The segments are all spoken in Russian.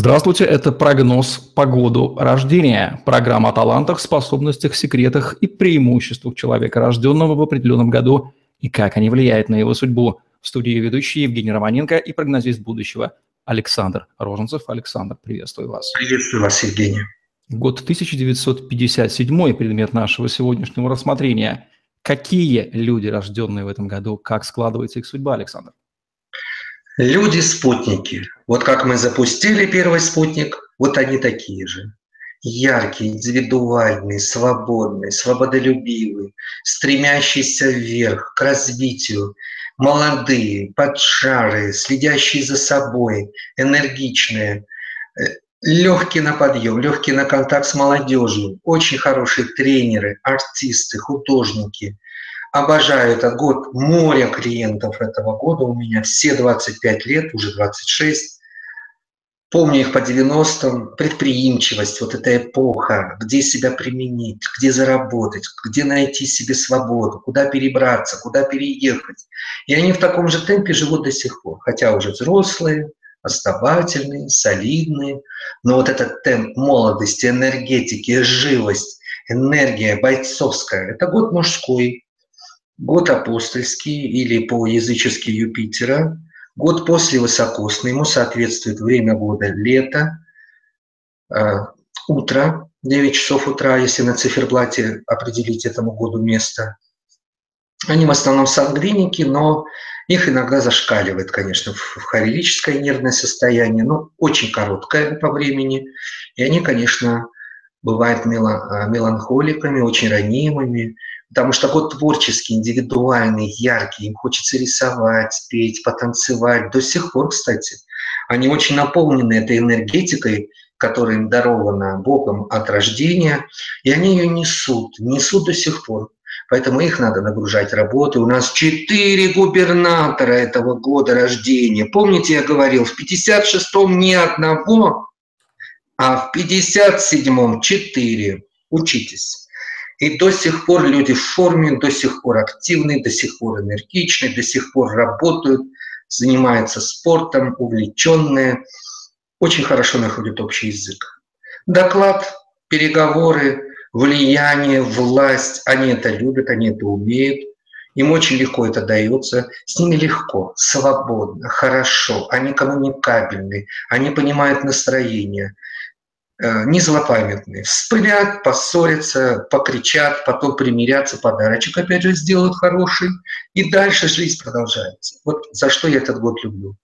Здравствуйте, это прогноз по году рождения. Программа о талантах, способностях, секретах и преимуществах человека, рожденного в определенном году, и как они влияют на его судьбу. В студии ведущий Евгений Романенко и прогнозист будущего Александр Роженцев. Александр, приветствую вас. Приветствую вас, Евгений. Год 1957 предмет нашего сегодняшнего рассмотрения. Какие люди, рожденные в этом году, как складывается их судьба, Александр? Люди-спутники. Вот как мы запустили первый спутник, вот они такие же. Яркие, индивидуальные, свободные, свободолюбивые, стремящиеся вверх, к развитию, молодые, поджарые, следящие за собой, энергичные, э, легкие на подъем, легкие на контакт с молодежью, очень хорошие тренеры, артисты, художники – Обожаю этот год. Море клиентов этого года у меня. Все 25 лет, уже 26. Помню их по 90-м. Предприимчивость, вот эта эпоха, где себя применить, где заработать, где найти себе свободу, куда перебраться, куда переехать. И они в таком же темпе живут до сих пор. Хотя уже взрослые, основательные, солидные. Но вот этот темп молодости, энергетики, живость, энергия бойцовская – это год мужской, год апостольский или по-язычески Юпитера, год после высокосный, ему соответствует время года лето, э, утро, 9 часов утра, если на циферблате определить этому году место. Они в основном сангвиники, но их иногда зашкаливает, конечно, в хорелическое нервное состояние, но очень короткое по времени. И они, конечно, бывают меланхоликами, очень ранимыми, потому что год творческий, индивидуальный, яркий, им хочется рисовать, петь, потанцевать. До сих пор, кстати, они очень наполнены этой энергетикой, которая им дарована Богом от рождения, и они ее несут, несут до сих пор. Поэтому их надо нагружать работой. У нас четыре губернатора этого года рождения. Помните, я говорил, в 56-м ни одного, а в 57-м четыре. Учитесь. И до сих пор люди в форме, до сих пор активны, до сих пор энергичны, до сих пор работают, занимаются спортом, увлеченные, очень хорошо находят общий язык. Доклад, переговоры, влияние, власть, они это любят, они это умеют. Им очень легко это дается, с ними легко, свободно, хорошо, они коммуникабельны, они понимают настроение, Э, не злопамятные. Вспылят, поссорятся, покричат, потом примирятся, подарочек опять же сделают хороший, и дальше жизнь продолжается. Вот за что я этот год люблю.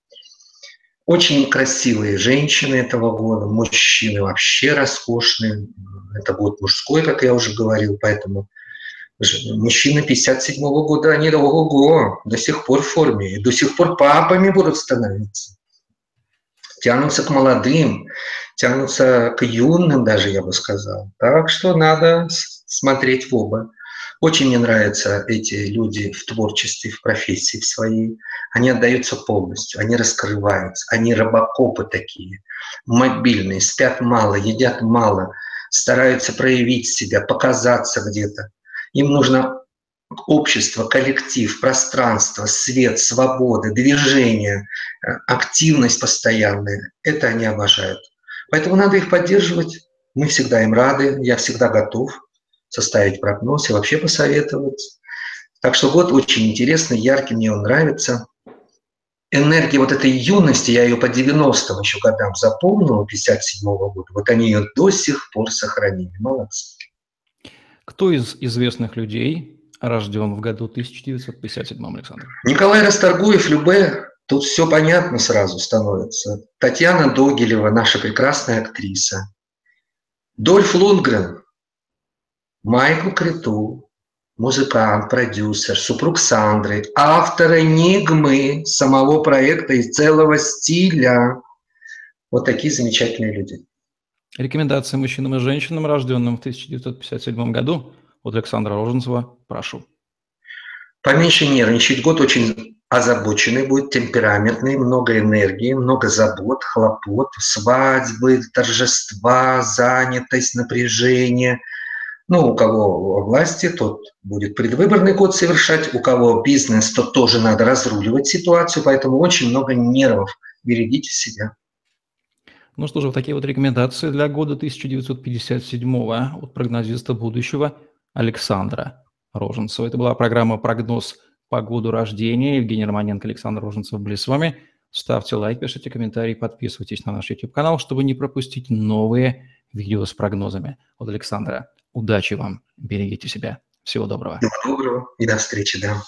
Очень красивые женщины этого года, мужчины вообще роскошные. Это год мужской, как я уже говорил, поэтому мужчины 57 -го года, они ого-го, до сих пор в форме, и до сих пор папами будут становиться тянутся к молодым, тянутся к юным даже, я бы сказал. Так что надо смотреть в оба. Очень мне нравятся эти люди в творчестве, в профессии в своей. Они отдаются полностью, они раскрываются, они рабокопы такие, мобильные, спят мало, едят мало, стараются проявить себя, показаться где-то. Им нужно общество, коллектив, пространство, свет, свобода, движение, э, активность постоянная. Это они обожают. Поэтому надо их поддерживать. Мы всегда им рады. Я всегда готов составить прогноз и вообще посоветовать. Так что год очень интересный, яркий, мне он нравится. Энергия вот этой юности, я ее по 90-м еще годам запомнил, 57-го года, вот они ее до сих пор сохранили. Молодцы. Кто из известных людей рожден в году 1957, Александр? Николай Расторгуев, Любе, тут все понятно сразу становится. Татьяна Догилева, наша прекрасная актриса. Дольф Лунгрен, Майкл Криту, музыкант, продюсер, супруг Сандры, автор «Энигмы», самого проекта и целого стиля. Вот такие замечательные люди. Рекомендации мужчинам и женщинам, рожденным в 1957 году – от Александра Роженцева. Прошу. Поменьше нервничать. Год очень озабоченный будет, темпераментный, много энергии, много забот, хлопот, свадьбы, торжества, занятость, напряжение. Ну, у кого власти, тот будет предвыборный год совершать, у кого бизнес, то тоже надо разруливать ситуацию, поэтому очень много нервов. Берегите себя. Ну что же, вот такие вот рекомендации для года 1957 от прогнозиста будущего Александра Роженцева. Это была программа «Прогноз по году рождения». Евгений Романенко, Александр Роженцев были с вами. Ставьте лайк, пишите комментарии, подписывайтесь на наш YouTube-канал, чтобы не пропустить новые видео с прогнозами от Александра. Удачи вам, берегите себя. Всего доброго. Всего доброго и до встречи, да.